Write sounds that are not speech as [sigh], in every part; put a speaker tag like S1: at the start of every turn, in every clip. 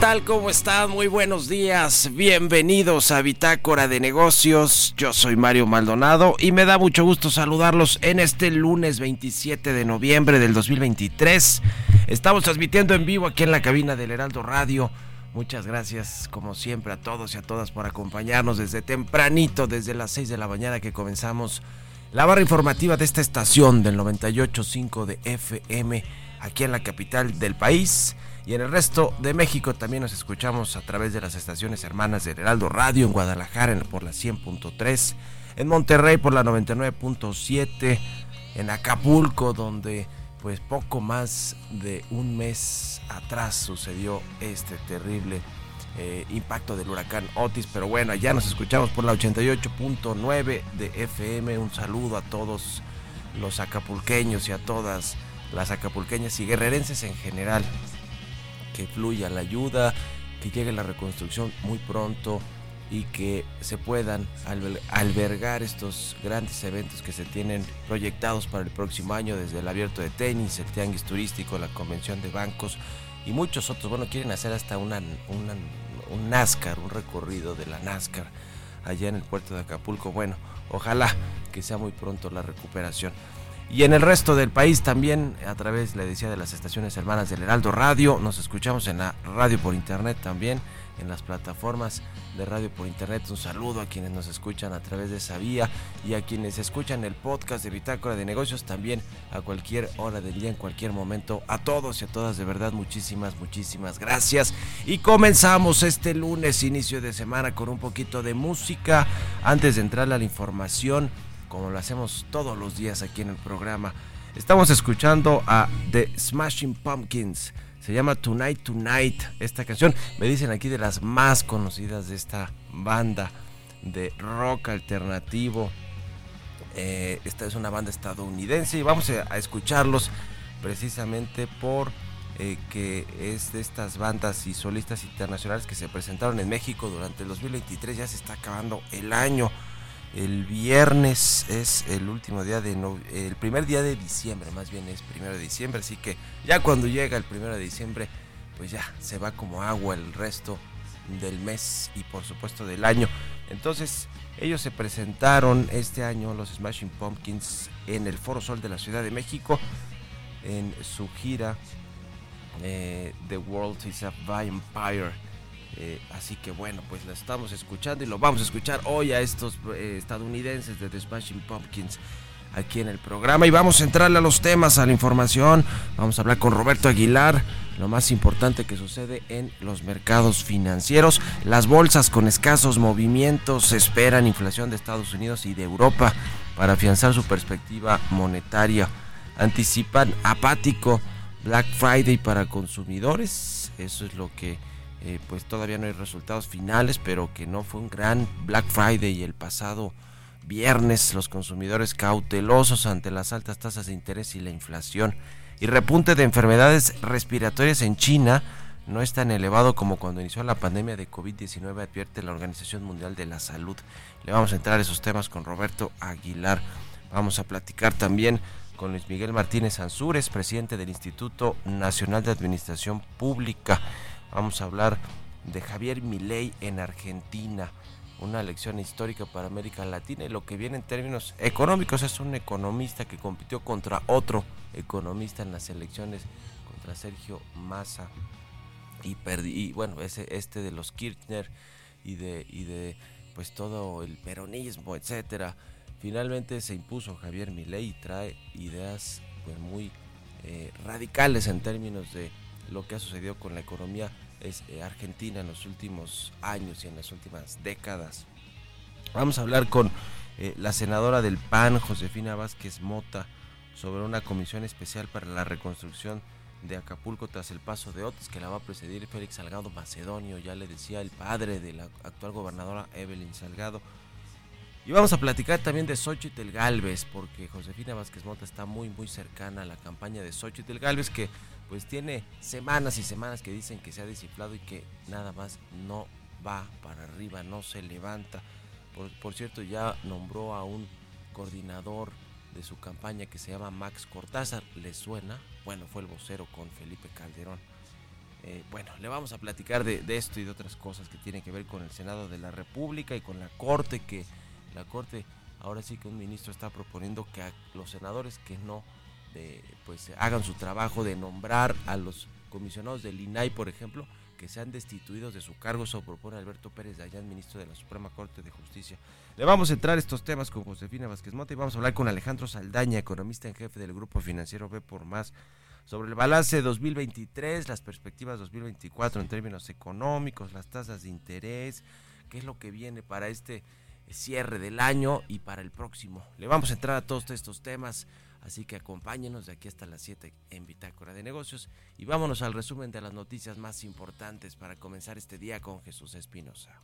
S1: Tal? ¿Cómo están? Muy buenos días. Bienvenidos a Bitácora de Negocios. Yo soy Mario Maldonado y me da mucho gusto saludarlos en este lunes 27 de noviembre del 2023. Estamos transmitiendo en vivo aquí en la cabina del Heraldo Radio. Muchas gracias, como siempre, a todos y a todas por acompañarnos desde tempranito, desde las 6 de la mañana que comenzamos la barra informativa de esta estación del 98.5 de FM aquí en la capital del país. Y en el resto de México también nos escuchamos a través de las estaciones hermanas del Heraldo Radio en Guadalajara por la 100.3, en Monterrey por la 99.7, en Acapulco donde pues poco más de un mes atrás sucedió este terrible eh, impacto del huracán Otis, pero bueno, allá nos escuchamos por la 88.9 de FM, un saludo a todos los acapulqueños y a todas las acapulqueñas y guerrerenses en general que fluya la ayuda, que llegue la reconstrucción muy pronto y que se puedan albergar estos grandes eventos que se tienen proyectados para el próximo año, desde el abierto de tenis, el tianguis turístico, la convención de bancos y muchos otros. Bueno, quieren hacer hasta una, un NASCAR, un recorrido de la NASCAR allá en el puerto de Acapulco. Bueno, ojalá que sea muy pronto la recuperación. Y en el resto del país también, a través, le decía, de las estaciones hermanas del Heraldo Radio, nos escuchamos en la radio por internet también, en las plataformas de radio por internet. Un saludo a quienes nos escuchan a través de esa vía y a quienes escuchan el podcast de Bitácora de Negocios también a cualquier hora del día, en cualquier momento. A todos y a todas, de verdad, muchísimas, muchísimas gracias. Y comenzamos este lunes, inicio de semana, con un poquito de música. Antes de entrar a la información como lo hacemos todos los días aquí en el programa. Estamos escuchando a The Smashing Pumpkins. Se llama Tonight Tonight esta canción. Me dicen aquí de las más conocidas de esta banda de rock alternativo. Eh, esta es una banda estadounidense y vamos a, escucharlos precisamente por eh, que es de estas bandas y solistas internacionales que se presentaron en México durante el 2023. Ya se está acabando el año. El viernes es el último día de el primer día de diciembre, más bien es primero de diciembre, así que ya cuando llega el primero de diciembre, pues ya se va como agua el resto del mes y por supuesto del año. Entonces, ellos se presentaron este año, los Smashing Pumpkins, en el Foro Sol de la Ciudad de México, en su gira eh, The World is a Vampire eh, así que bueno, pues lo estamos escuchando y lo vamos a escuchar hoy a estos eh, estadounidenses de The Smashing Pumpkins aquí en el programa y vamos a entrarle a los temas, a la información. Vamos a hablar con Roberto Aguilar, lo más importante que sucede en los mercados financieros. Las bolsas con escasos movimientos esperan inflación de Estados Unidos y de Europa para afianzar su perspectiva monetaria. Anticipan apático Black Friday para consumidores. Eso es lo que eh, pues todavía no hay resultados finales, pero que no fue un gran Black Friday el pasado viernes, los consumidores cautelosos ante las altas tasas de interés y la inflación y repunte de enfermedades respiratorias en China no es tan elevado como cuando inició la pandemia de COVID-19, advierte la Organización Mundial de la Salud. Le vamos a entrar a esos temas con Roberto Aguilar. Vamos a platicar también con Luis Miguel Martínez Ansúrez, presidente del Instituto Nacional de Administración Pública. Vamos a hablar de Javier Milei en Argentina, una lección histórica para América Latina y lo que viene en términos económicos. Es un economista que compitió contra otro economista en las elecciones contra Sergio Massa y perdí bueno ese este de los Kirchner y de y de pues todo el peronismo etcétera. Finalmente se impuso Javier Milei y trae ideas pues muy eh, radicales en términos de lo que ha sucedido con la economía es, eh, argentina en los últimos años y en las últimas décadas. Vamos a hablar con eh, la senadora del PAN, Josefina Vázquez Mota, sobre una comisión especial para la reconstrucción de Acapulco tras el paso de Otis, que la va a presidir Félix Salgado Macedonio, ya le decía el padre de la actual gobernadora Evelyn Salgado. Y vamos a platicar también de Xochitl Galvez, porque Josefina Vázquez Mota está muy, muy cercana a la campaña de Xochitl Galvez, que pues tiene semanas y semanas que dicen que se ha desinflado y que nada más no va para arriba, no se levanta. Por, cierto, ya nombró a un coordinador de su campaña que se llama Max Cortázar. ¿Le suena? Bueno, fue el vocero con Felipe Calderón. Eh, bueno, le vamos a platicar de, de, esto y de otras cosas que tienen que ver con el Senado de la República y con la Corte, que la Corte, ahora sí que un ministro está proponiendo que a los senadores que no pues hagan su trabajo de nombrar a los comisionados del INAI, por ejemplo, que sean destituidos de su cargo, eso propone Alberto Pérez Dayán, ministro de la Suprema Corte de Justicia. Le vamos a entrar estos temas con Josefina Vázquez Mota y vamos a hablar con Alejandro Saldaña, economista en jefe del Grupo Financiero B por Más, sobre el balance 2023, las perspectivas 2024 en términos económicos, las tasas de interés, qué es lo que viene para este cierre del año y para el próximo. Le vamos a entrar a todos estos temas. Así que acompáñenos de aquí hasta las 7 en Bitácora de Negocios y vámonos al resumen de las noticias más importantes para comenzar este día con Jesús Espinosa.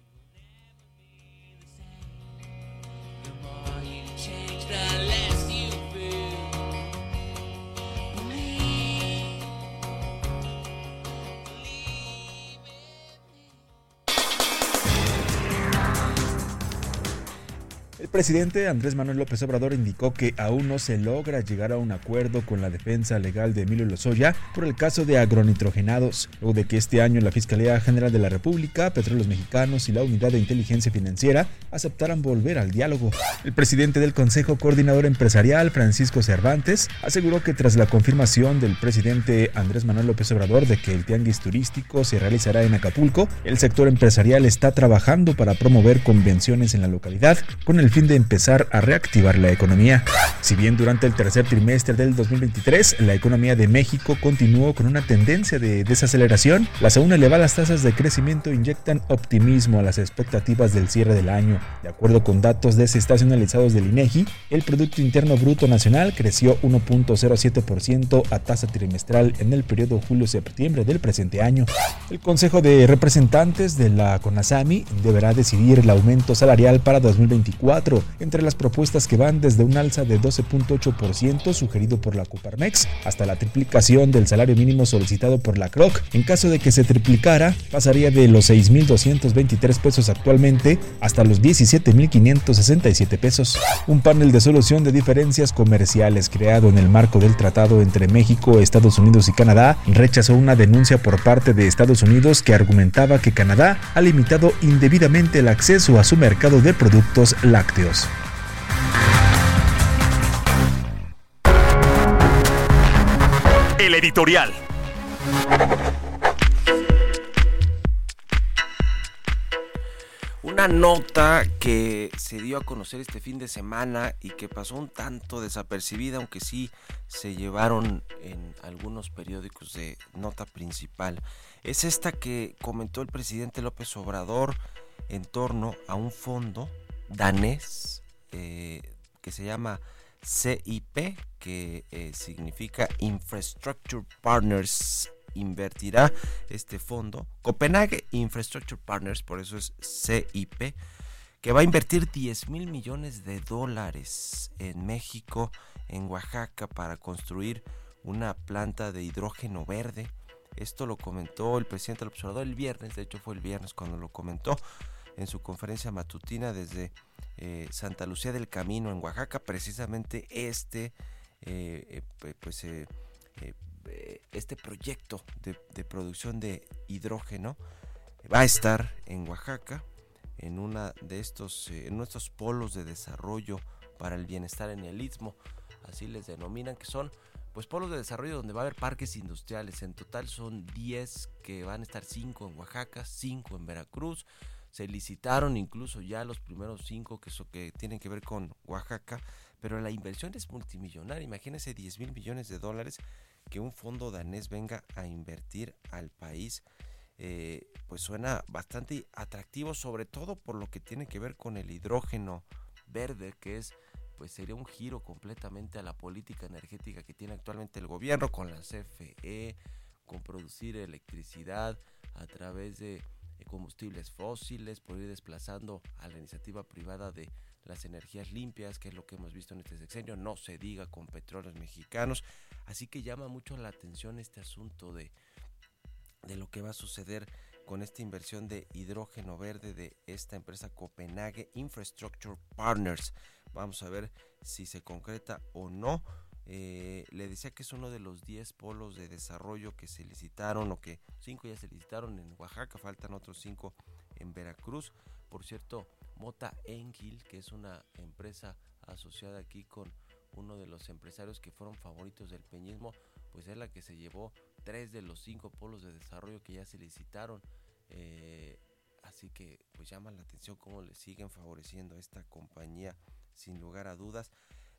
S2: Presidente Andrés Manuel López Obrador indicó que aún no se logra llegar a un acuerdo con la defensa legal de Emilio Lozoya por el caso de agronitrogenados, luego de que este año la Fiscalía General de la República, Petróleos Mexicanos y la Unidad de Inteligencia Financiera aceptaran volver al diálogo. El presidente del Consejo Coordinador Empresarial, Francisco Cervantes, aseguró que tras la confirmación del presidente Andrés Manuel López Obrador de que el tianguis turístico se realizará en Acapulco, el sector empresarial está trabajando para promover convenciones en la localidad con el fin de empezar a reactivar la economía. Si bien durante el tercer trimestre del 2023 la economía de México continuó con una tendencia de desaceleración, las aún elevadas tasas de crecimiento inyectan optimismo a las expectativas del cierre del año. De acuerdo con datos desestacionalizados del INEGI, el Producto Interno Bruto Nacional creció 1.07% a tasa trimestral en el periodo julio-septiembre del presente año. El Consejo de Representantes de la CONASAMI deberá decidir el aumento salarial para 2024 entre las propuestas que van desde un alza de 12.8% sugerido por la Coparmex hasta la triplicación del salario mínimo solicitado por la CROC. En caso de que se triplicara, pasaría de los 6.223 pesos actualmente hasta los 17.567 pesos. Un panel de solución de diferencias comerciales creado en el marco del tratado entre México, Estados Unidos y Canadá rechazó una denuncia por parte de Estados Unidos que argumentaba que Canadá ha limitado indebidamente el acceso a su mercado de productos lácteos.
S3: El editorial.
S1: Una nota que se dio a conocer este fin de semana y que pasó un tanto desapercibida, aunque sí se llevaron en algunos periódicos de nota principal, es esta que comentó el presidente López Obrador en torno a un fondo danés eh, que se llama CIP, que eh, significa Infrastructure Partners. Invertirá este fondo, Copenhague Infrastructure Partners, por eso es CIP, que va a invertir 10 mil millones de dólares en México, en Oaxaca, para construir una planta de hidrógeno verde. Esto lo comentó el presidente del observador el viernes, de hecho fue el viernes cuando lo comentó en su conferencia matutina desde eh, Santa Lucía del Camino en Oaxaca, precisamente este, eh, eh, pues, este proyecto de, producción de hidrógeno va a estar en Oaxaca, en una de estos, en nuestros polos de desarrollo para el bienestar en el istmo, así les denominan, que son pues polos de desarrollo donde va a haber parques industriales. En total son 10 que van a estar 5 en Oaxaca, 5 en Veracruz, se licitaron incluso ya los primeros cinco que, que tienen que ver con Oaxaca, pero la inversión es multimillonaria. Imagínense 10 mil millones de dólares que un fondo danés venga a invertir al país. Eh, pues suena bastante atractivo, sobre todo por lo que tiene que ver con el hidrógeno verde, que es pues sería un giro completamente a la política energética que tiene actualmente el gobierno con la CFE, con producir electricidad a través de combustibles fósiles, por ir desplazando a la iniciativa privada de las energías limpias, que es lo que hemos visto en este sexenio, no se diga con petróleos mexicanos. Así que llama mucho la atención este asunto de, de lo que va a suceder con esta inversión de hidrógeno verde de esta empresa Copenhague Infrastructure Partners. Vamos a ver si se concreta o no. Eh, le decía que es uno de los 10 polos de desarrollo que se licitaron o que 5 ya se licitaron en Oaxaca, faltan otros 5 en Veracruz. Por cierto, Mota Engil, que es una empresa asociada aquí con uno de los empresarios que fueron favoritos del peñismo, pues es la que se llevó tres de los cinco polos de desarrollo que ya se licitaron. Eh, así que pues llama la atención cómo le siguen favoreciendo a esta compañía sin lugar a dudas.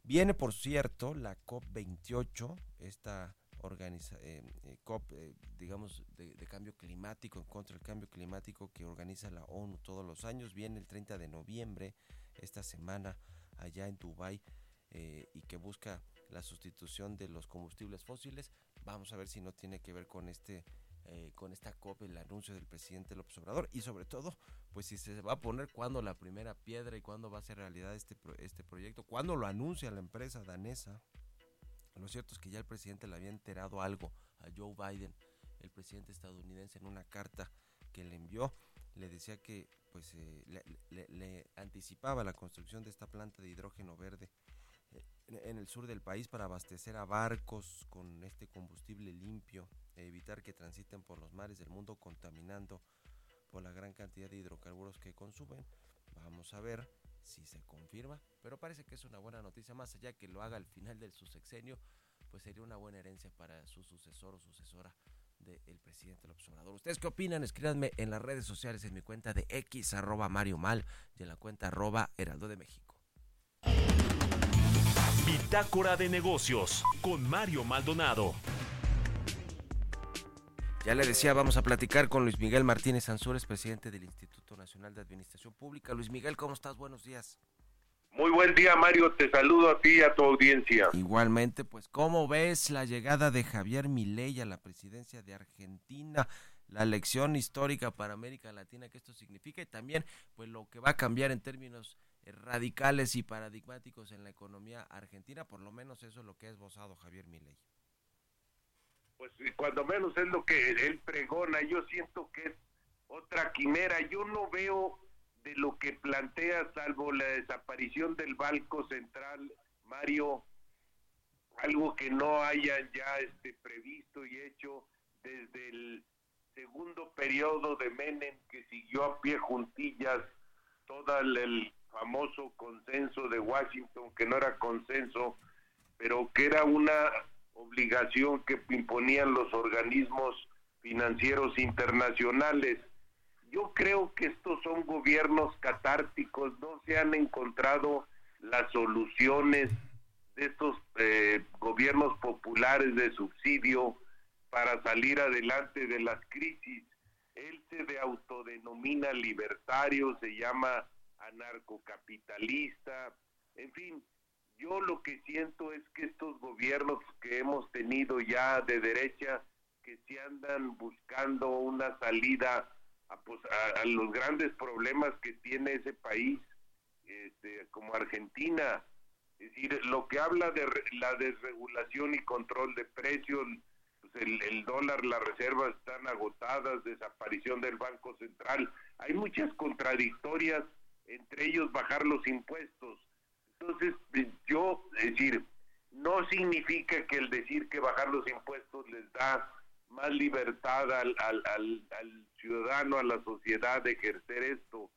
S1: Viene, por cierto, la COP28, esta organiza, eh, eh, COP, eh, digamos, de, cambio climático, en contra del cambio climático que organiza la ONU todos los años. Viene el 30 de noviembre, esta semana, allá en Dubái, y que busca la sustitución de los combustibles fósiles. Vamos a ver si no tiene que ver con este eh, con esta COP, el anuncio del presidente López Obrador. Y sobre todo, pues si se va a poner cuándo la primera piedra y cuándo va a ser realidad este, este proyecto, cuándo lo anuncia la empresa danesa. Lo cierto es que ya el presidente le había enterado algo a Joe Biden, el presidente estadounidense, en una carta que le envió. Le decía que pues eh, le, anticipaba la construcción de esta planta de hidrógeno verde eh, en el sur del país para abastecer a barcos con este combustible limpio, e evitar que transiten por los mares del mundo contaminando por la gran cantidad de hidrocarburos que consumen. Vamos a ver si se confirma, pero parece que es una buena noticia, más allá que lo haga al final de su sexenio, pues sería una buena herencia para su sucesor o sucesora del presidente López Obrador. ¿Ustedes qué opinan? Escríbanme en las redes sociales, en mi cuenta de X, arroba Mario Mal, y en la cuenta arroba Heraldo de México.
S3: Bitácora de negocios con Mario Maldonado.
S1: Ya le decía, vamos a platicar con Luis Miguel Martínez Ansúrez, presidente del Instituto Nacional de Administración Pública. Luis Miguel, ¿cómo estás? Buenos días.
S4: Muy buen día, Mario. Te saludo a ti y a tu audiencia.
S1: Igualmente, pues, ¿cómo ves la llegada de Javier Milei a la presidencia de Argentina? La lección histórica para América Latina que esto significa y también, pues, lo que va a cambiar en términos eh, radicales y paradigmáticos en la economía argentina, por lo menos eso es lo que ha esbozado Javier Milei.
S4: Pues cuando menos es lo que él pregona, yo siento que es otra quimera, yo no veo de lo que plantea, salvo la desaparición del Banco Central, Mario, algo que no hayan ya este, previsto y hecho desde el segundo periodo de Menem, que siguió a pie juntillas todo el, famoso consenso de Washington, que no era consenso, pero que era una obligación que imponían los organismos financieros internacionales yo creo que estos son gobiernos catárticos, no se han encontrado las soluciones de estos eh, gobiernos populares de subsidio para salir adelante de las crisis. Él se de autodenomina libertario, se llama anarcocapitalista, en fin, yo lo que siento es que estos gobiernos que hemos tenido ya de derecha, que se andan buscando una salida pues, a, los grandes problemas que tiene ese país, este, como Argentina. Es decir, lo que habla de la desregulación y control de precios, pues el dólar, las reservas están agotadas, desaparición del Banco Central. Hay muchas contradictorias, entre ellos bajar los impuestos. Entonces, yo, es decir, no significa que el decir que bajar los impuestos les da más libertad al, al, al, ciudadano, a la sociedad de ejercer esto.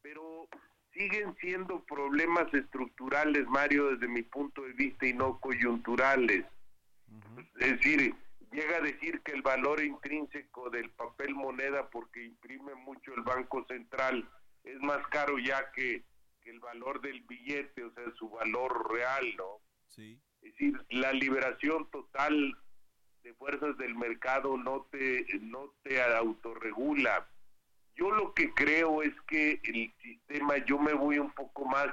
S4: Pero siguen siendo problemas estructurales, Mario, desde mi punto de vista, y no coyunturales. Es decir, llega a decir que el valor intrínseco del papel moneda, porque imprime mucho el Banco Central, es más caro ya que, que el valor del billete, o sea, su valor real, ¿no? Sí. Es decir, la liberación total de fuerzas del mercado no te, no te autorregula. Yo lo que creo es que el sistema, yo me voy un poco más,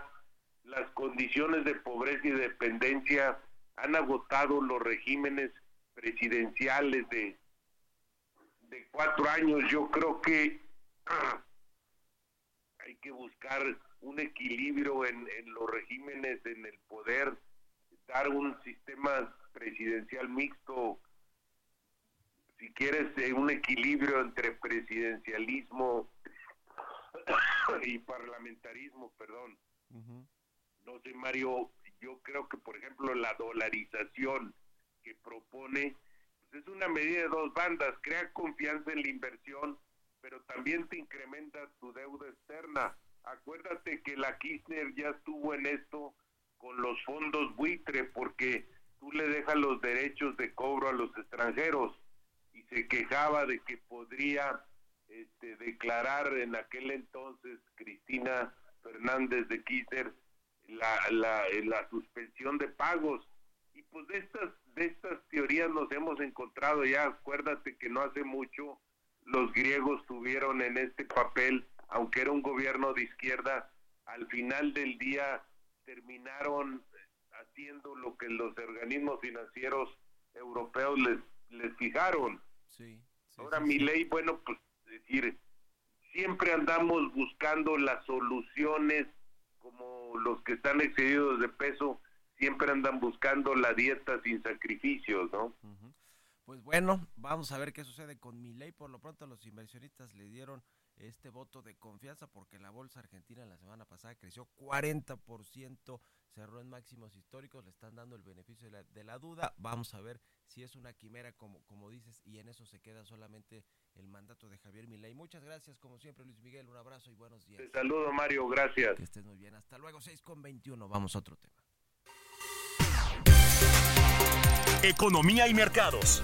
S4: las condiciones de pobreza y dependencia han agotado los regímenes presidenciales de, de cuatro años. Yo creo que [clears throat] hay que buscar un equilibrio en, en los regímenes, en el poder, dar un sistema presidencial mixto si quieres, eh, un equilibrio entre presidencialismo [coughs] y parlamentarismo, perdón. No sé, Mario, yo creo que, por ejemplo, la dolarización que propone pues es una medida de dos bandas, crea confianza en la inversión, pero también te incrementa tu deuda externa. Acuérdate que la Kirchner ya estuvo en esto con los fondos buitre, porque tú le dejas los derechos de cobro a los extranjeros y se quejaba de que podría este, declarar en aquel entonces Cristina Fernández de Kirchner la, la, la suspensión de pagos. Y pues de estas, de estas teorías nos hemos encontrado ya, acuérdate que no hace mucho los griegos tuvieron en este papel, aunque era un gobierno de izquierda, al final del día terminaron haciendo lo que los organismos financieros europeos les les fijaron. Ahora mi ley, bueno, pues decir, siempre andamos buscando las soluciones como los que están excedidos de peso, siempre andan buscando la dieta sin sacrificios, ¿no?
S1: Pues bueno, vamos a ver qué sucede con mi ley. Por lo pronto los inversionistas le dieron este voto de confianza porque la bolsa argentina la semana pasada creció 40%, cerró en máximos históricos, le están dando el beneficio de la, duda. Vamos a ver si es una quimera como, como dices y en eso se queda solamente el mandato de Javier Milei. Muchas gracias como siempre Luis Miguel, un abrazo y buenos días.
S4: Te saludo Mario, gracias.
S1: Que estés muy bien. Hasta luego, 6 con 21. Vamos a otro tema.
S3: Economía y mercados.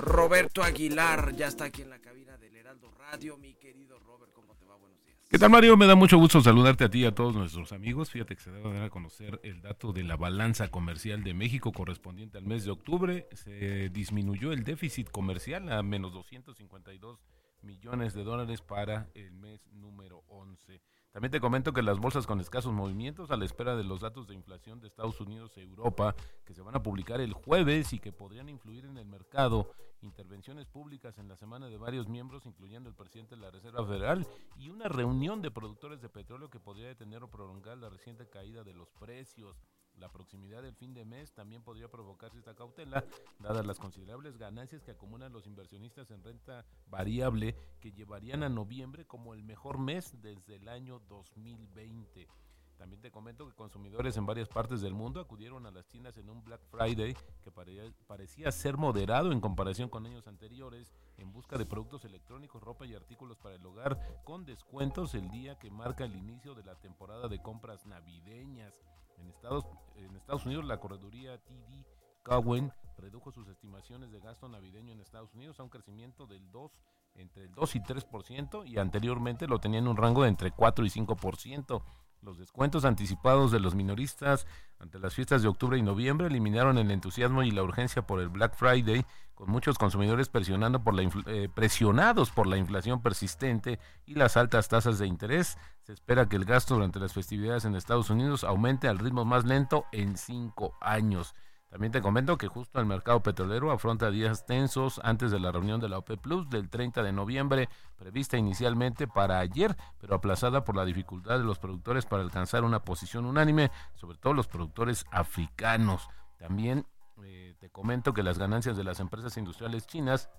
S1: Roberto Aguilar ya está aquí en la cabina del Heraldo Radio. Mi querido Robert, ¿cómo te va? Buenos días.
S5: ¿Qué tal, Mario? Me da mucho gusto saludarte a ti y a todos nuestros amigos. Fíjate que se debe dar a conocer el dato de la balanza comercial de México correspondiente al mes de octubre. Se disminuyó el déficit comercial a menos 252 millones de dólares para el mes número 11. También te comento que las bolsas con escasos movimientos a la espera de los datos de inflación de Estados Unidos e Europa que se van a publicar el jueves y que podrían influir en el mercado, intervenciones públicas en la semana de varios miembros, incluyendo el presidente de la Reserva Federal, y una reunión de productores de petróleo que podría detener o prolongar la reciente caída de los precios. La proximidad del fin de mes también podría provocarse esta cautela, dadas las considerables ganancias que acumulan los inversionistas en renta variable que llevarían a noviembre como el mejor mes desde el año 2020. También te comento que consumidores en varias partes del mundo acudieron a las tiendas en un Black Friday que parecía ser moderado en comparación con años anteriores en busca de productos electrónicos, ropa y artículos para el hogar con descuentos el día que marca el inicio de la temporada de compras navideñas. En Estados, Unidos, la correduría TD Cowen redujo sus estimaciones de gasto navideño en Estados Unidos a un crecimiento del 2, entre el 2 y 3%, y anteriormente lo tenía en un rango de entre 4 y 5%. Los descuentos anticipados de los minoristas ante las fiestas de octubre y noviembre eliminaron el entusiasmo y la urgencia por el Black Friday, con muchos consumidores presionando por la eh, presionados por la inflación persistente y las altas tasas de interés. Se espera que el gasto durante las festividades en Estados Unidos aumente al ritmo más lento en cinco años. También te comento que justo el mercado petrolero afronta días tensos antes de la reunión de la OPEP Plus del 30 de noviembre, prevista inicialmente para ayer, pero aplazada por la dificultad de los productores para alcanzar una posición unánime, sobre todo los productores africanos. También eh, te comento que las ganancias de las empresas industriales chinas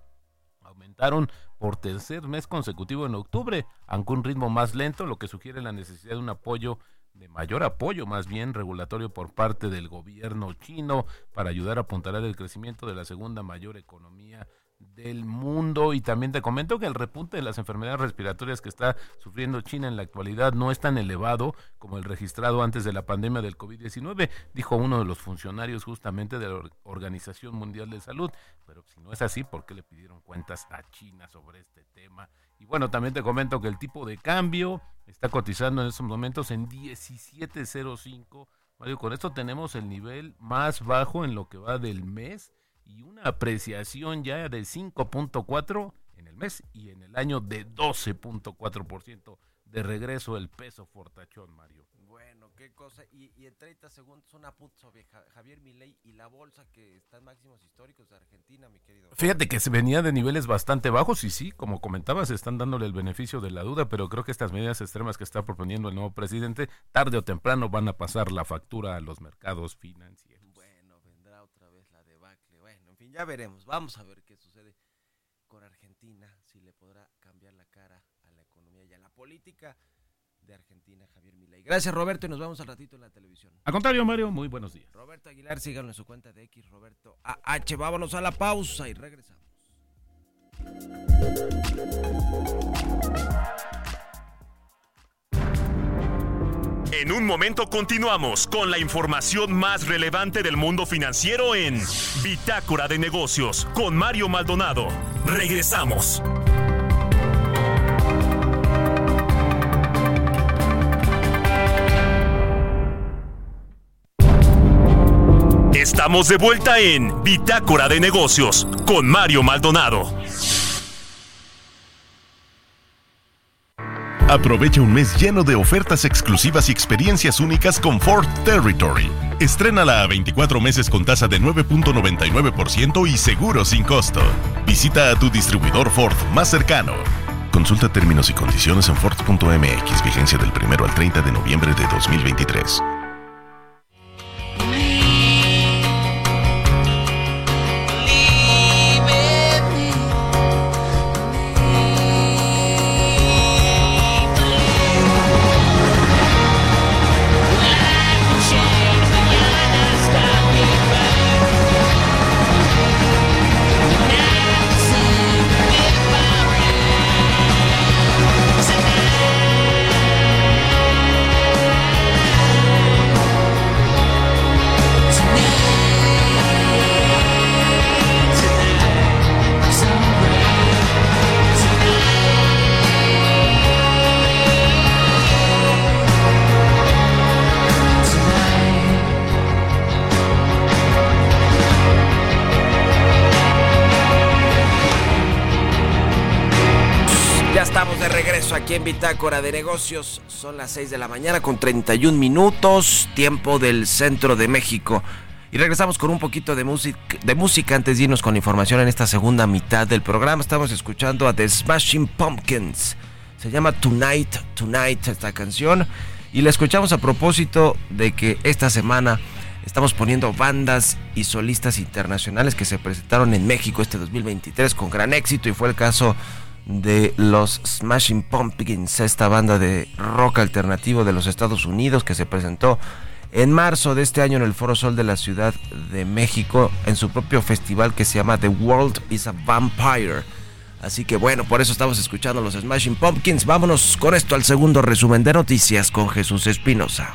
S5: aumentaron por tercer mes consecutivo en octubre, aunque un ritmo más lento, lo que sugiere la necesidad de un apoyo de mayor apoyo más bien regulatorio por parte del gobierno chino para ayudar a apuntalar el crecimiento de la segunda mayor economía del mundo y también te comento que el repunte de las enfermedades respiratorias que está sufriendo China en la actualidad no es tan elevado como el registrado antes de la pandemia del COVID-19, dijo uno de los funcionarios justamente de la Organización Mundial de Salud, pero si no es así, ¿por qué le pidieron cuentas a China sobre este tema? Y bueno, también te comento que el tipo de cambio está cotizando en estos momentos en 17.05. Mario, con esto tenemos el nivel más bajo en lo que va del mes y una apreciación ya de 5.4 en el mes y en el año de 12.4% de regreso el peso fortachón, Mario
S1: qué cosa. Y, en 30 segundos una puta sobre Javier Milei y la bolsa que está en máximos históricos de Argentina, mi querido.
S5: Fíjate que se venía de niveles bastante bajos y sí, como comentabas, están dándole el beneficio de la duda, pero creo que estas medidas extremas que está proponiendo el nuevo presidente, tarde o temprano van a pasar la factura a los mercados financieros.
S1: Bueno, vendrá otra vez la debacle. Bueno, en fin, ya veremos. Vamos a ver qué sucede con Argentina, si le podrá cambiar la cara a la economía y a la política de Argentina, Javier Milei. Gracias, Roberto, y nos vemos al ratito en la televisión.
S5: Al contrario, Mario, muy buenos días.
S1: Roberto Aguilar, síganlo en su cuenta de X, Roberto AH. Vámonos a la pausa y regresamos.
S3: En un momento continuamos con la información más relevante del mundo financiero en Bitácora de Negocios con Mario Maldonado. Regresamos. Estamos de vuelta en Bitácora de Negocios con Mario Maldonado.
S6: Aprovecha un mes lleno de ofertas exclusivas y experiencias únicas con Ford Territory. Estrénala a 24 meses con tasa de 9.99% y seguro sin costo. Visita a tu distribuidor Ford más cercano. Consulta términos y condiciones en Ford.mx, vigencia del 1 al 30 de noviembre de 2023.
S1: En Bitácora de Negocios. Son las 6 de la mañana con 31 minutos, tiempo del centro de México. Y regresamos con un poquito de, música, de música antes de irnos con información en esta segunda mitad del programa. Estamos escuchando a The Smashing Pumpkins. Se llama Tonight, Tonight esta canción. Y la escuchamos a propósito de que esta semana estamos poniendo bandas y solistas internacionales que se presentaron en México este 2023 con gran éxito y fue el caso de los Smashing Pumpkins, esta banda de rock alternativo de los Estados Unidos que se presentó en marzo de este año en el Foro Sol de la Ciudad de México en su propio festival que se llama The World is a Vampire. Así que bueno, por eso estamos escuchando los Smashing Pumpkins. Vámonos con esto al segundo resumen de noticias con Jesús Espinosa.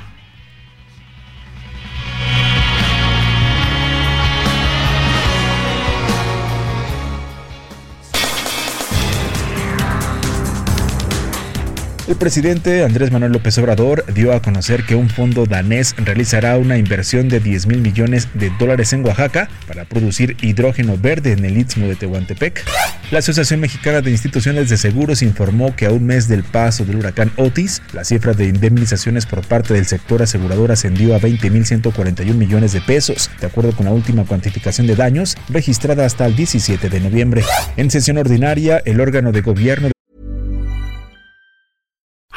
S2: El presidente Andrés Manuel López Obrador dio a conocer que un fondo danés realizará una inversión de 10 mil millones de dólares en Oaxaca para producir hidrógeno verde en el Istmo de Tehuantepec. La Asociación Mexicana de Instituciones de Seguros informó que a un mes del paso del huracán Otis, la cifra de indemnizaciones por parte del sector asegurador ascendió a 20.141 millones de pesos, de acuerdo con la última cuantificación de daños registrada hasta el 17 de noviembre. En sesión ordinaria, el órgano de gobierno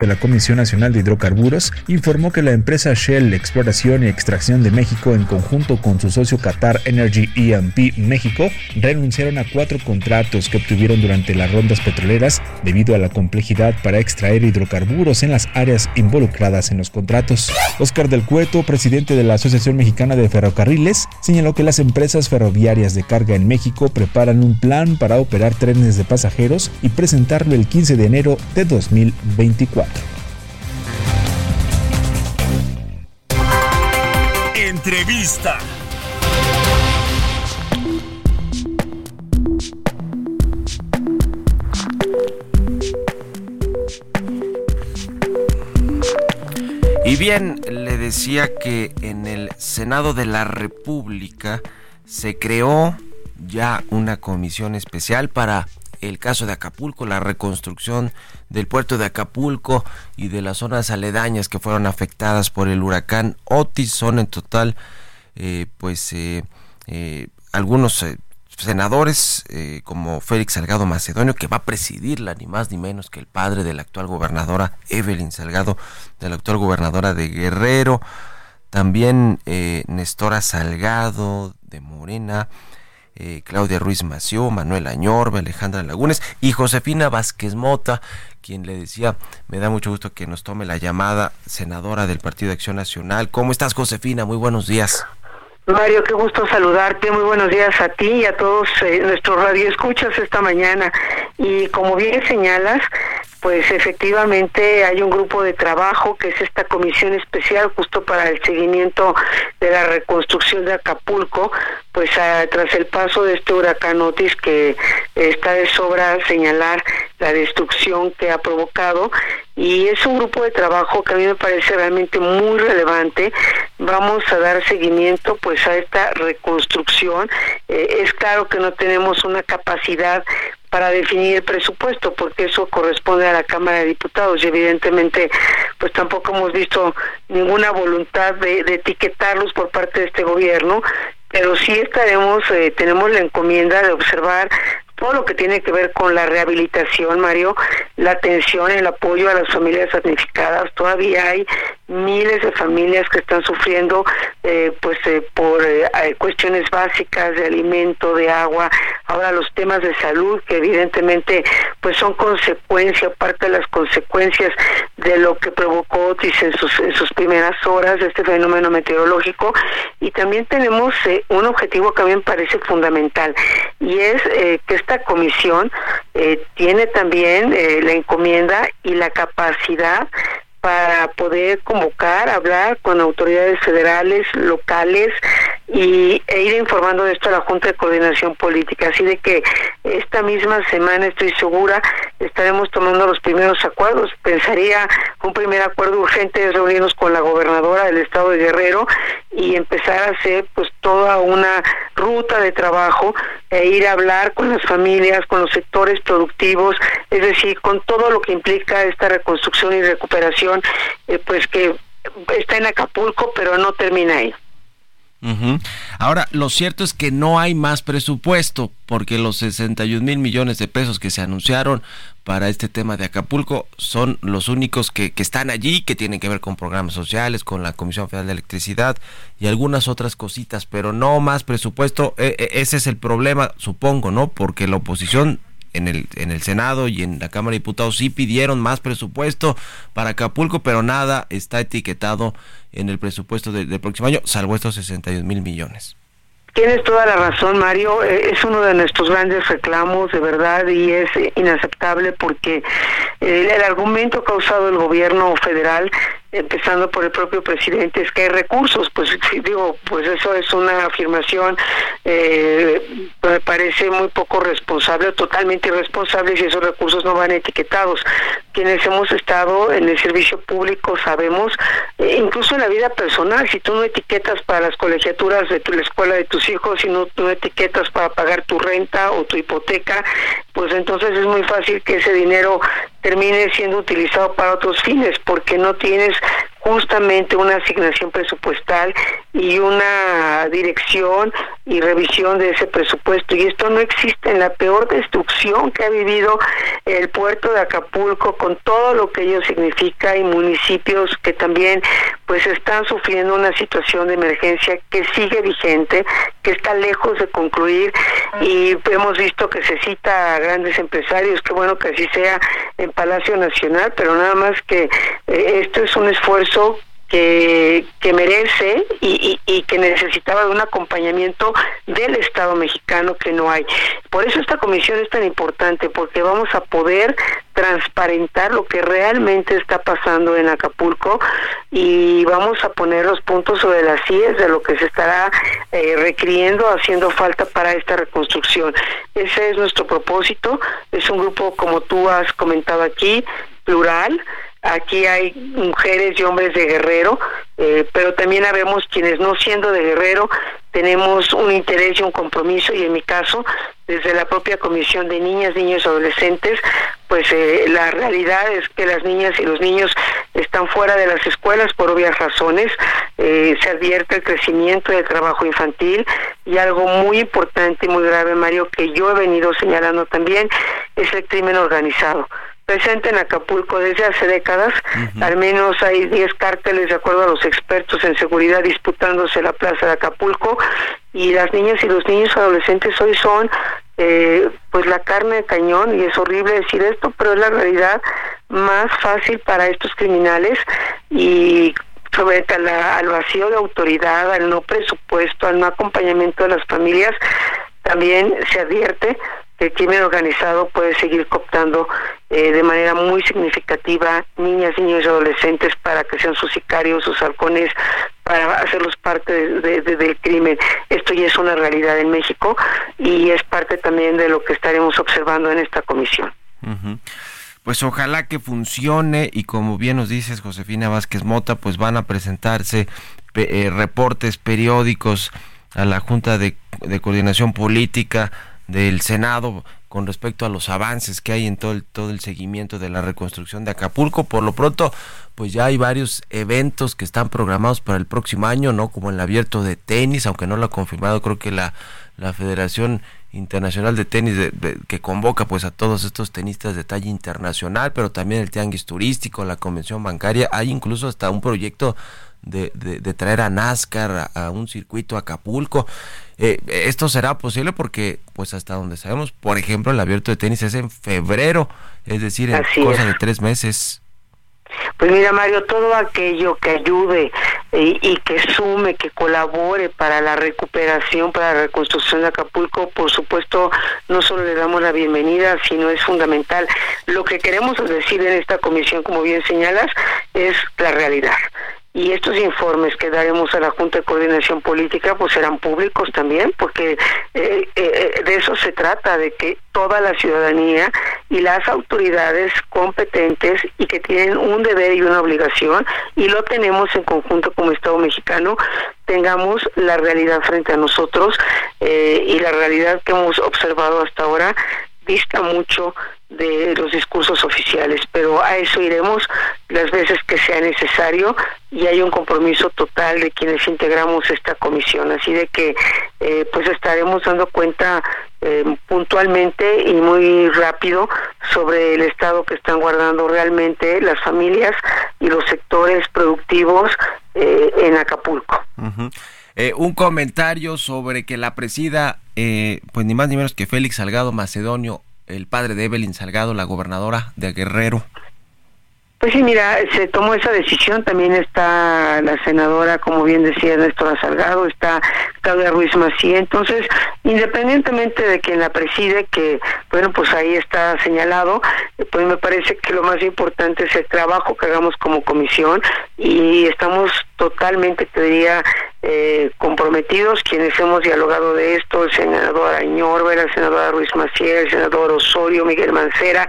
S2: De la Comisión Nacional de Hidrocarburos informó que la empresa Shell Exploración y Extracción de México, en conjunto con su socio Qatar Energy EMP México, renunciaron a cuatro contratos que obtuvieron durante las rondas petroleras debido a la complejidad para extraer hidrocarburos en las áreas involucradas en los contratos. Oscar del Cueto, presidente de la Asociación Mexicana de Ferrocarriles, señaló que las empresas ferroviarias de carga en México preparan un plan para operar trenes de pasajeros y presentarlo el 15 de enero de 2024.
S3: Entrevista.
S1: Y bien, le decía que en el Senado de la República se creó ya una comisión especial para el caso de Acapulco, la reconstrucción del puerto de Acapulco y de las zonas aledañas que fueron afectadas por el huracán Otis. Son en total, eh, pues, eh, eh, algunos senadores como Félix Salgado Macedonio, que va a presidirla, ni más ni menos que el padre de la actual gobernadora Evelyn Salgado, de la actual gobernadora de Guerrero. También Nestora Salgado de Morena, Claudia Ruiz Mació, Manuel Añorbe, Alejandra Lagunes y Josefina Vázquez Mota, quien le decía, me da mucho gusto que nos tome la llamada, senadora del Partido de Acción Nacional. ¿Cómo estás, Josefina? Muy buenos días.
S7: Mario, qué gusto saludarte. Muy buenos días a ti y a todos eh, nuestros radioescuchas esta mañana. Y como bien señalas, pues efectivamente hay un grupo de trabajo que es esta comisión especial justo para el seguimiento de la reconstrucción de Acapulco, pues tras el paso de este huracán Otis que está de sobra señalar la destrucción que ha provocado y es un grupo de trabajo que a mí me parece realmente muy relevante. Vamos a dar seguimiento pues a esta reconstrucción. Eh, es claro que no tenemos una capacidad para definir el presupuesto, porque eso corresponde a la Cámara de Diputados y evidentemente pues tampoco hemos visto ninguna voluntad de, etiquetarlos por parte de este gobierno, pero sí estaremos, eh, tenemos la encomienda de observar todo lo que tiene que ver con la rehabilitación, Mario, la atención, el apoyo a las familias damnificadas. Todavía hay miles de familias que están sufriendo eh, pues eh, por eh, cuestiones básicas de alimento, de agua, ahora los temas de salud que evidentemente pues son consecuencia, parte de las consecuencias de lo que provocó Otis en sus, primeras horas de este fenómeno meteorológico y también tenemos un objetivo que a mí me parece fundamental y es que esta comisión tiene también la encomienda y la capacidad para poder convocar, hablar con autoridades federales, locales y, e ir informando de esto a la Junta de Coordinación Política. Así de que esta misma semana estoy segura estaremos tomando los primeros acuerdos. Pensaría un primer acuerdo urgente es reunirnos con la gobernadora del estado de Guerrero y empezar a hacer pues toda una ruta de trabajo e ir a hablar con las familias, con los sectores productivos, es decir, con todo lo que implica esta reconstrucción y recuperación, eh, pues que está en Acapulco, pero no termina ahí.
S1: Ahora, lo cierto es que no hay más presupuesto, porque los 61 mil millones de pesos que se anunciaron para este tema de Acapulco son los únicos que, están allí, que tienen que ver con programas sociales, con la Comisión Federal de Electricidad y algunas otras cositas, pero no más presupuesto. E, e, ese es el problema, supongo, ¿no? Porque la oposición en el, en el Senado y en la Cámara de Diputados sí pidieron más presupuesto para Acapulco, pero nada está etiquetado en el presupuesto del próximo año, salvo estos 61 mil millones.
S7: Tienes toda la razón, Mario. Eh, es uno de nuestros grandes reclamos, de verdad, y es inaceptable porque eh, el argumento causado el gobierno federal empezando por el propio presidente, es que hay recursos, pues digo, pues eso es una afirmación, eh, me parece muy poco responsable, totalmente irresponsable si esos recursos no van etiquetados. Quienes hemos estado en el servicio público sabemos, eh, incluso en la vida personal, si tú no etiquetas para las colegiaturas de tu, la escuela de tus hijos, si no, no etiquetas para pagar tu renta o tu hipoteca, pues entonces es muy fácil que ese dinero termine siendo utilizado para otros fines, porque no tienes justamente una asignación presupuestal y una dirección y revisión de ese presupuesto. Y esto no existe en la peor destrucción que ha vivido el puerto de Acapulco con todo lo que ello significa y municipios que también pues están sufriendo una situación de emergencia que sigue vigente, que está lejos de concluir. Y hemos visto que se cita a grandes empresarios, qué bueno que así sea en Palacio Nacional, pero nada más que eh, esto es un esfuerzo que, que merece y, y, que necesitaba de un acompañamiento del Estado mexicano que no hay. Por eso esta comisión es tan importante, porque vamos a poder transparentar lo que realmente está pasando en Acapulco y vamos a poner los puntos sobre las CIES de lo que se estará eh, requiriendo, haciendo falta para esta reconstrucción. Ese es nuestro propósito. Es un grupo, como tú has comentado aquí, plural Aquí hay mujeres y hombres de Guerrero, eh, pero también habemos quienes no siendo de Guerrero tenemos un interés y un compromiso y en mi caso desde la propia comisión de niñas, niños y adolescentes, pues eh, la realidad es que las niñas y los niños están fuera de las escuelas por obvias razones, eh, se advierte el crecimiento del trabajo infantil y algo muy importante y muy grave, Mario, que yo he venido señalando también, es el crimen organizado presente en Acapulco desde hace décadas. Al menos hay 10 cárteles, de acuerdo a los expertos en seguridad, disputándose la plaza de Acapulco. Y las niñas y los niños adolescentes hoy son eh, pues la carne de cañón, y es horrible decir esto, pero es la realidad más fácil para estos criminales. Y sobre al vacío de autoridad, al no presupuesto, al no acompañamiento de las familias, también se advierte el crimen organizado puede seguir cooptando eh, de manera muy significativa niñas, niños y adolescentes para que sean sus sicarios, sus halcones, para hacerlos parte del crimen. Esto ya es una realidad en México y es parte también de lo que estaremos observando en esta comisión.
S1: Pues ojalá que funcione y como bien nos dices Josefina Vázquez Mota, pues van a presentarse eh, reportes periódicos a la Junta de Coordinación Política del Senado con respecto a los avances que hay en todo el, todo el seguimiento de la reconstrucción de Acapulco. Por lo pronto, pues ya hay varios eventos que están programados para el próximo año, ¿no? Como el abierto de tenis, aunque no lo ha confirmado, creo que la, la Federación internacional de tenis que convoca pues a todos estos tenistas de talla internacional, pero también el tianguis turístico, la convención bancaria, hay incluso hasta un proyecto de, de, traer a NASCAR a, un circuito a Acapulco. Eh, esto será posible porque, pues hasta donde sabemos, por ejemplo, el abierto de tenis es en febrero, es decir, en cosa de tres meses.
S7: Pues mira, Mario, todo aquello que ayude y, y, que sume, que colabore para la recuperación, para la reconstrucción de Acapulco, por supuesto, no solo le damos la bienvenida, sino es fundamental. Lo que queremos decir en esta comisión, como bien señalas, es la realidad y estos informes que daremos a la Junta de Coordinación Política pues serán públicos también porque eh, eh, eh, de eso se trata de que toda la ciudadanía y las autoridades competentes y que tienen un deber y una obligación y lo tenemos en conjunto como Estado mexicano tengamos la realidad frente a nosotros y la realidad que hemos observado hasta ahora dista mucho de los discursos oficiales, pero a eso iremos las veces que sea necesario y hay un compromiso total de quienes integramos esta comisión, así de que eh, pues estaremos dando cuenta eh, puntualmente y muy rápido sobre el estado que están guardando realmente las familias y los sectores productivos eh, en Acapulco.
S1: Un comentario sobre que la presida, pues ni más ni menos que Félix Salgado Macedonio el padre de Evelyn Salgado, la gobernadora de Guerrero.
S7: Pues sí, mira, se tomó esa decisión, también está la senadora, como bien decía Néstor Salgado, está Claudia Ruiz Macía, entonces, independientemente de quien la preside, que, bueno, pues ahí está señalado, pues me parece que lo más importante es el trabajo que hagamos como comisión y estamos totalmente, te diría, eh, comprometidos, quienes hemos dialogado de esto, el senador Añorbe, la senadora Ruiz Macía, el senador Osorio, Miguel Mancera,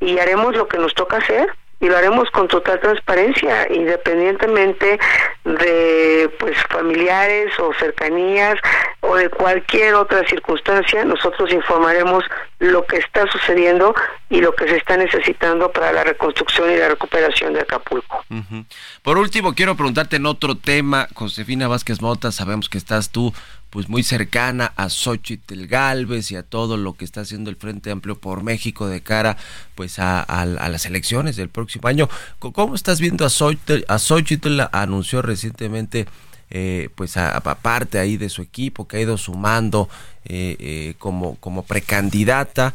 S7: y haremos lo que nos toca hacer y lo haremos con total transparencia, independientemente de pues familiares o cercanías o de cualquier otra circunstancia, nosotros informaremos lo que está sucediendo y lo que se está necesitando para la reconstrucción y la recuperación de Acapulco.
S1: Por último, quiero preguntarte en otro tema, Josefina Vázquez Mota, sabemos que estás tú pues muy cercana a Xochitl Galvez y a todo lo que está haciendo el Frente Amplio por México de cara pues a, las elecciones del próximo año. ¿Cómo estás viendo a Xochitl? A Xochitl anunció recientemente eh, pues aparte ahí de su equipo que ha ido sumando eh, eh, como, como precandidata.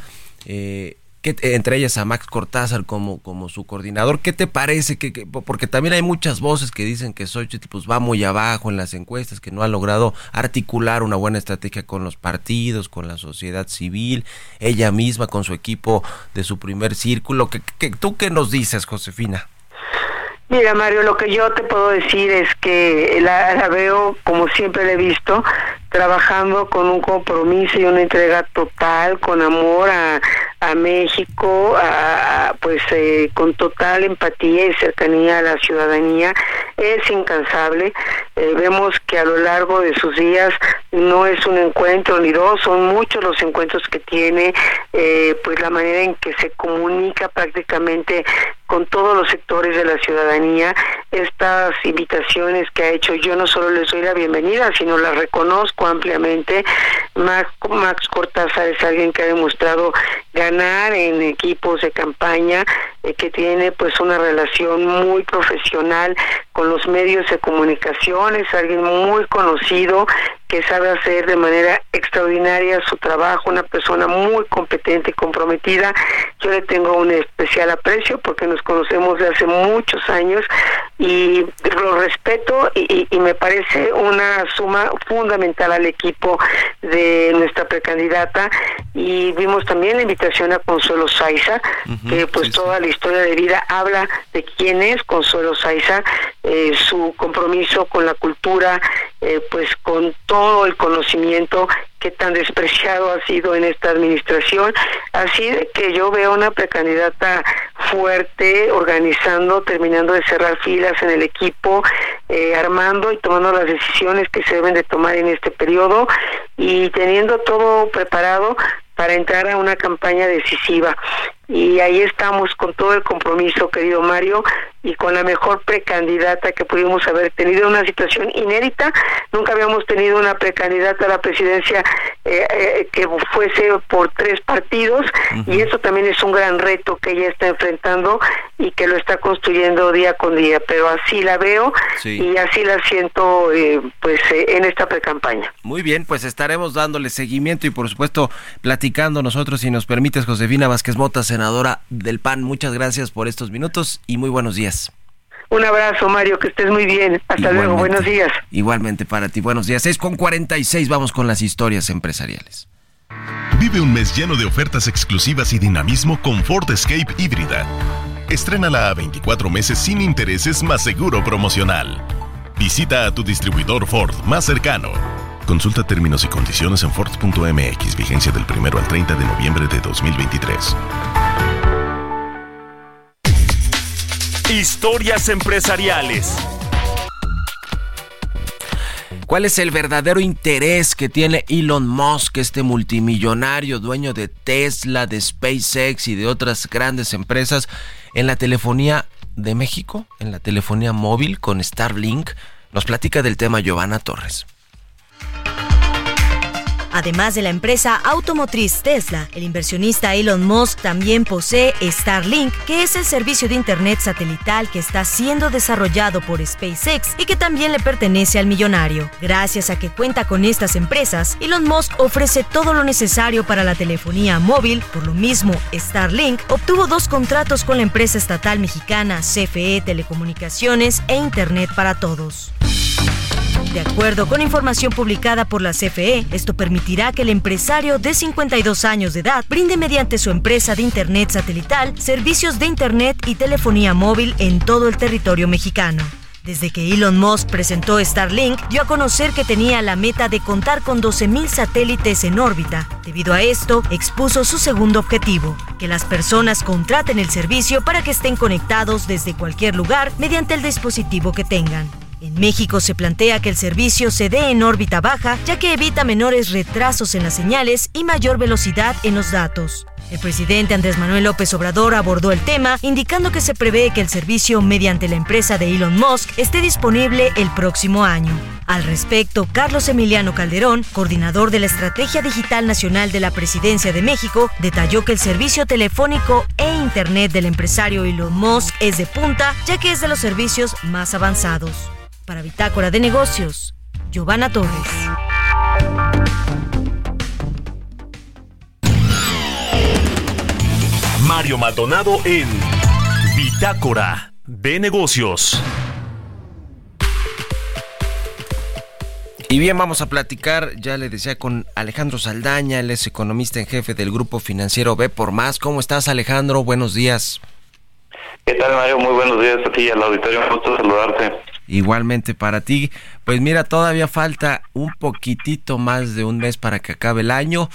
S1: Eh, entre ellas a Max Cortázar como, como su coordinador. ¿Qué te parece? Que, porque también hay muchas voces que dicen que Xochitl pues, va muy abajo en las encuestas, que no ha logrado articular una buena estrategia con los partidos, con la sociedad civil, ella misma con su equipo de su primer círculo. ¿Qué, tú qué nos dices, Josefina?
S7: Mira, Mario, lo que yo te puedo decir es que la, la veo, como siempre la he visto, trabajando con un compromiso y una entrega total, con amor a, a México, a, pues eh, con total empatía y cercanía a la ciudadanía. Es incansable. Eh, vemos que a lo largo de sus días no es un encuentro ni dos, son muchos los encuentros que tiene, eh, pues la manera en que se comunica prácticamente con todos los sectores de la ciudadanía. Estas invitaciones que ha hecho, yo no solo les doy la bienvenida, sino las reconozco ampliamente. Max, Max Cortázar es alguien que ha demostrado ganar en equipos de campaña, eh, que tiene pues una relación muy profesional con los medios de comunicación, es alguien muy conocido que sabe hacer de manera extraordinaria su trabajo, una persona muy competente y comprometida. Yo le tengo un especial aprecio porque nos conocemos de hace muchos años y lo respeto y, me parece una suma fundamental al equipo de nuestra precandidata y vimos también la invitación a Consuelo Saiza, que pues toda la historia de vida habla de quién es Consuelo Saiza, eh, su compromiso con la cultura, eh, pues con todo el conocimiento que tan despreciado ha sido en esta administración. Así que yo veo una precandidata fuerte, organizando, terminando de cerrar filas en el equipo, eh, armando y tomando las decisiones que se deben de tomar en este periodo y teniendo todo preparado para entrar a una campaña decisiva y ahí estamos con todo el compromiso, querido Mario, y con la mejor precandidata que pudimos haber tenido, una situación inédita. Nunca habíamos tenido una precandidata a la presidencia eh, eh, que fuese por tres partidos, y eso también es un gran reto que ella está enfrentando y que lo está construyendo día con día. Pero así la veo y así la siento, eh, pues, en esta precampaña.
S1: Muy bien, pues estaremos dándole seguimiento y, por supuesto, platicando nosotros, si nos permites, Josefina Vázquez Mota, senadora del PAN. Muchas gracias por estos minutos y muy buenos días.
S7: Un abrazo, Mario, que estés muy bien. Hasta luego, buenos días.
S1: Igualmente para ti, buenos días. 6 con 46, vamos con las historias empresariales.
S6: Vive un mes lleno de ofertas exclusivas y dinamismo con Ford Escape híbrida. Estrénala a 24 meses sin intereses más seguro promocional. Visita a tu distribuidor Ford más cercano. Consulta términos y condiciones en Ford.mx, vigencia del 1 al 30 de noviembre de 2023.
S3: Historias empresariales.
S1: ¿Cuál es el verdadero interés que tiene Elon Musk, este multimillonario dueño de Tesla, de SpaceX y de otras grandes empresas en la telefonía de México, en la telefonía móvil con Starlink? Nos platica del tema Giovanna Torres.
S8: Además de la empresa automotriz Tesla, el inversionista Elon Musk también posee Starlink, que es el servicio de Internet satelital que está siendo desarrollado por SpaceX y que también le pertenece al millonario. Gracias a que cuenta con estas empresas, Elon Musk ofrece todo lo necesario para la telefonía móvil, por lo mismo Starlink obtuvo dos contratos con la empresa estatal mexicana CFE Telecomunicaciones e Internet para Todos. De acuerdo con información publicada por la CFE, esto permitirá que el empresario de 52 años de edad brinde mediante su empresa de Internet satelital servicios de Internet y telefonía móvil en todo el territorio mexicano. Desde que Elon Musk presentó Starlink, dio a conocer que tenía la meta de contar con 12.000 satélites en órbita. Debido a esto, expuso su segundo objetivo, que las personas contraten el servicio para que estén conectados desde cualquier lugar mediante el dispositivo que tengan. En México se plantea que el servicio se dé en órbita baja, ya que evita menores retrasos en las señales y mayor velocidad en los datos. El presidente Andrés Manuel López Obrador abordó el tema, indicando que se prevé que el servicio mediante la empresa de Elon Musk esté disponible el próximo año. Al respecto, Carlos Emiliano Calderón, coordinador de la Estrategia Digital Nacional de la Presidencia de México, detalló que el servicio telefónico e Internet del empresario Elon Musk es de punta, ya que es de los servicios más avanzados. Para Bitácora de Negocios, Giovanna Torres.
S3: Mario Maldonado en Bitácora de Negocios.
S1: Y bien, vamos a platicar, ya le decía, con Alejandro Saldaña, él es economista en jefe del grupo financiero B por Más. ¿Cómo estás, Alejandro? Buenos días.
S9: ¿Qué tal, Mario? Muy buenos días a ti y al auditorio. Un gusto saludarte.
S1: Igualmente para ti. Pues mira, todavía falta un poquitito más de un mes para que acabe el año.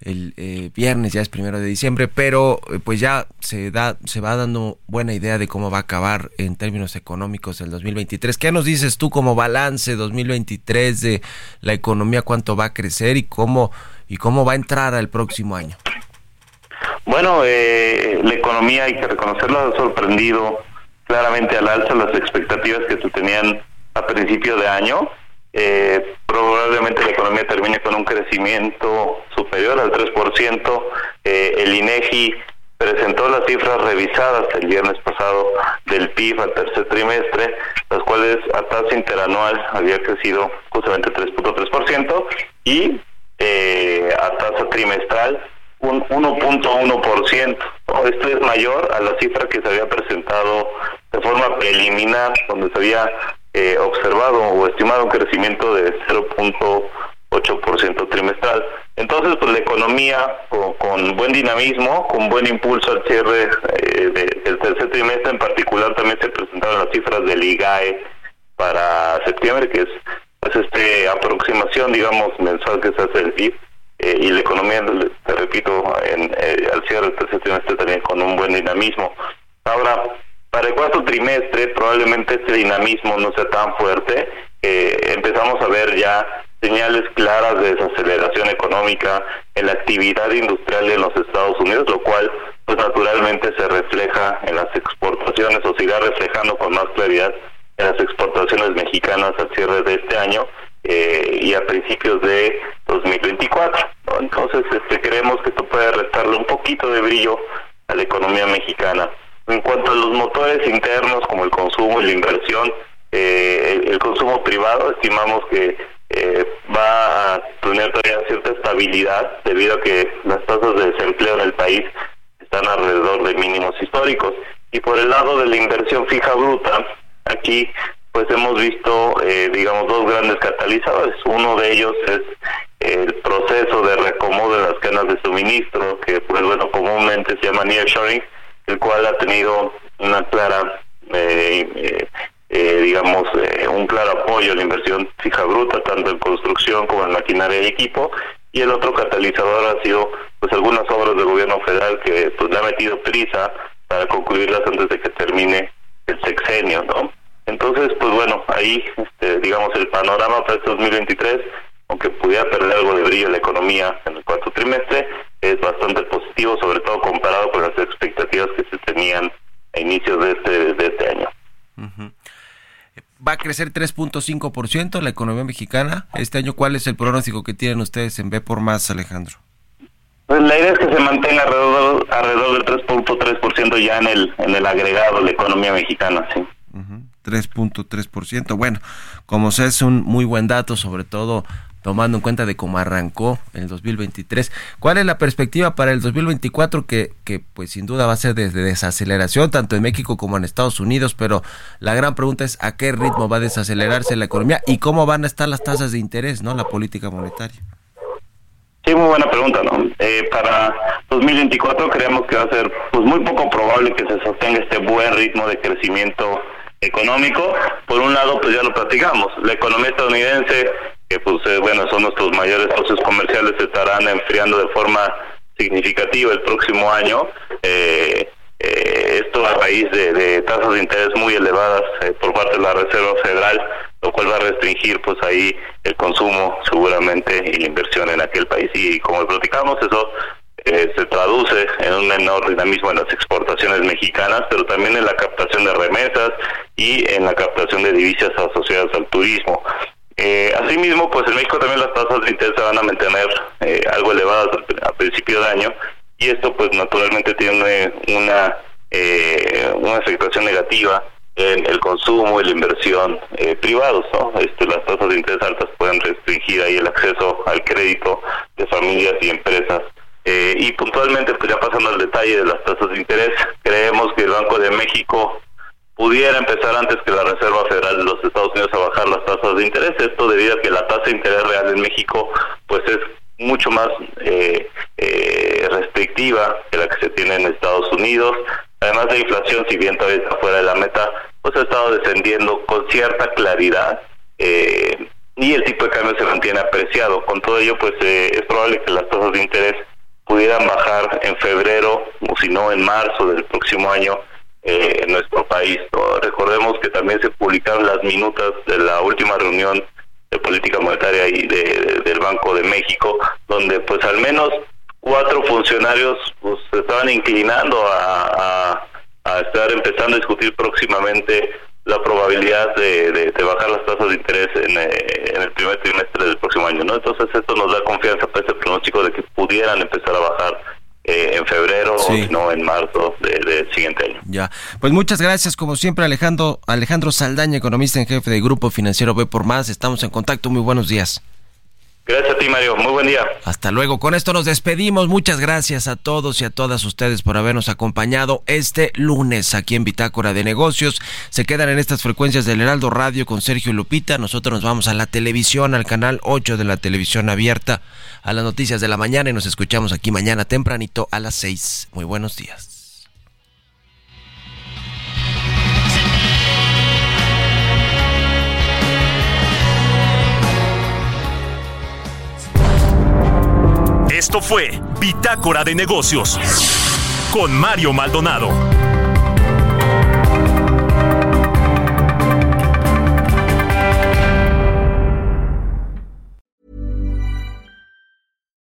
S1: El eh, viernes ya es primero de diciembre, pero eh, pues ya se da, se va dando buena idea de cómo va a acabar en términos económicos el 2023. ¿Qué nos dices tú como balance 2023 de la economía, cuánto va a crecer y cómo y cómo va a entrar al próximo año?
S9: Bueno, eh, la economía hay que reconocerla ha sorprendido claramente al alza las expectativas que se tenían a principio de año. Eh, probablemente la economía termine con un crecimiento superior al 3%. Eh, el INEGI presentó las cifras revisadas el viernes pasado del PIB al tercer trimestre, las cuales a tasa interanual había crecido justamente 3.3% y eh, a tasa trimestral un 1.1%. Esto es mayor a la cifra que se había presentado de forma preliminar, donde se había eh, observado o estimado un crecimiento de 0.8% trimestral. Entonces, pues la economía con, buen dinamismo, con buen impulso al cierre eh, del tercer trimestre, en particular también se presentaron las cifras del IGAE para septiembre, que es pues este aproximación, digamos, mensual que se hace el PIB eh, y la economía, te repito, en, eh, al cierre del tercer trimestre también con un buen dinamismo. Ahora, para el cuarto trimestre probablemente este dinamismo no sea tan fuerte. Eh, empezamos a ver ya señales claras de desaceleración económica en la actividad industrial en los Estados Unidos, lo cual pues naturalmente se refleja en las exportaciones o se reflejando con más claridad en las exportaciones mexicanas al cierre de este año eh, y a principios de 2024. Entonces este, creemos que esto puede restarle un poquito de brillo a la economía mexicana. En cuanto a los motores internos como el consumo y la inversión, eh, el, consumo privado estimamos que eh, va a tener todavía cierta estabilidad debido a que las tasas de desempleo en el país están alrededor de mínimos históricos. Y por el lado de la inversión fija bruta, aquí pues hemos visto, eh, digamos, dos grandes catalizadores. Uno de ellos es el proceso de reacomodo de las cadenas de suministro, que pues bueno, comúnmente se llama nearshoring, el cual ha tenido una clara, eh, eh, digamos, un claro apoyo a la inversión fija bruta, tanto en construcción como en maquinaria y equipo, y el otro catalizador ha sido pues algunas obras del gobierno federal que pues le ha metido prisa para concluirlas antes de que termine el sexenio, ¿no? Entonces, pues bueno, ahí, este, digamos, el panorama para este 2023, aunque pudiera perder algo de brillo la economía en el cuarto trimestre, es bastante positivo, sobre todo comparado con las expectativas que se tenían a inicios de este, de este año.
S1: Va a crecer 3.5% la economía mexicana este año. ¿Cuál es el pronóstico que tienen ustedes en B por más, Alejandro?
S9: Pues la idea es que se mantenga alrededor, alrededor del 3.3% ya en el, en el agregado de la economía mexicana, sí.
S1: 3.3%. Bueno, como sea, es un muy buen dato, sobre todo tomando en cuenta de cómo arrancó el 2023. ¿Cuál es la perspectiva para el 2024 que, que pues sin duda va a ser de, desaceleración tanto en México como en Estados Unidos? Pero la gran pregunta es a qué ritmo va a desacelerarse la economía y cómo van a estar las tasas de interés, ¿no? La política monetaria.
S9: Sí, muy buena pregunta, ¿no? Eh, para 2024 creemos que va a ser pues muy poco probable que se sostenga este buen ritmo de crecimiento económico. Por un lado, pues ya lo platicamos, la economía estadounidense, que pues eh, bueno, son nuestros mayores socios comerciales, estarán enfriando de forma significativa el próximo año. Eh, eh, esto a raíz de, tasas de interés muy elevadas por parte de la Reserva Federal, lo cual va a restringir pues ahí el consumo seguramente y la inversión en aquel país. Y como platicamos, eso eh, se traduce en un menor dinamismo en las exportaciones mexicanas, pero también en la captación de remesas y en la captación de divisas asociadas al turismo. Eh, asimismo, pues en México también las tasas de interés se van a mantener eh, algo elevadas a principio de año y esto pues naturalmente tiene una, una afectación negativa en el consumo y la inversión privados. ¿no? Este, las tasas de interés altas pueden restringir ahí el acceso al crédito de familias y empresas eh, y puntualmente, pues ya pasando al detalle de las tasas de interés, creemos que el Banco de México pudiera empezar antes que la Reserva Federal de los Estados Unidos a bajar las tasas de interés. Esto debido a que la tasa de interés real en México pues es mucho más eh, eh, restrictiva que la que se tiene en Estados Unidos. Además de inflación, si bien todavía está fuera de la meta, pues ha estado descendiendo con cierta claridad y el tipo de cambio se mantiene apreciado. Con todo ello, pues es probable que las tasas de interés pudieran bajar en febrero o si no en marzo del próximo año eh, en nuestro país. Recordemos que también se publicaron las minutas de la última reunión de política monetaria y de, del Banco de México, donde pues al menos cuatro funcionarios pues, se estaban inclinando a, a estar empezando a discutir próximamente la probabilidad de, bajar las tasas de interés eh, en, el primer trimestre del próximo año, ¿no? Entonces esto nos da confianza para ese pronóstico de que pudieran empezar a bajar eh, en febrero o no en marzo del siguiente año.
S1: Ya, pues muchas gracias como siempre Alejandro Alejandro Saldaña, economista en jefe del Grupo Financiero B por Más. Estamos en contacto. Muy buenos días.
S9: Gracias a ti, Mario. Muy buen día.
S1: Hasta luego. Con esto nos despedimos. Muchas gracias a todos y a todas ustedes por habernos acompañado este lunes aquí en Bitácora de Negocios. Se quedan en estas frecuencias del Heraldo Radio con Sergio Lupita. Nosotros nos vamos a la televisión, al canal 8 de la televisión abierta, a las noticias de la mañana y nos escuchamos aquí mañana tempranito a las 6. Muy buenos días.
S3: Esto fue Bitácora de Negocios con Mario Maldonado.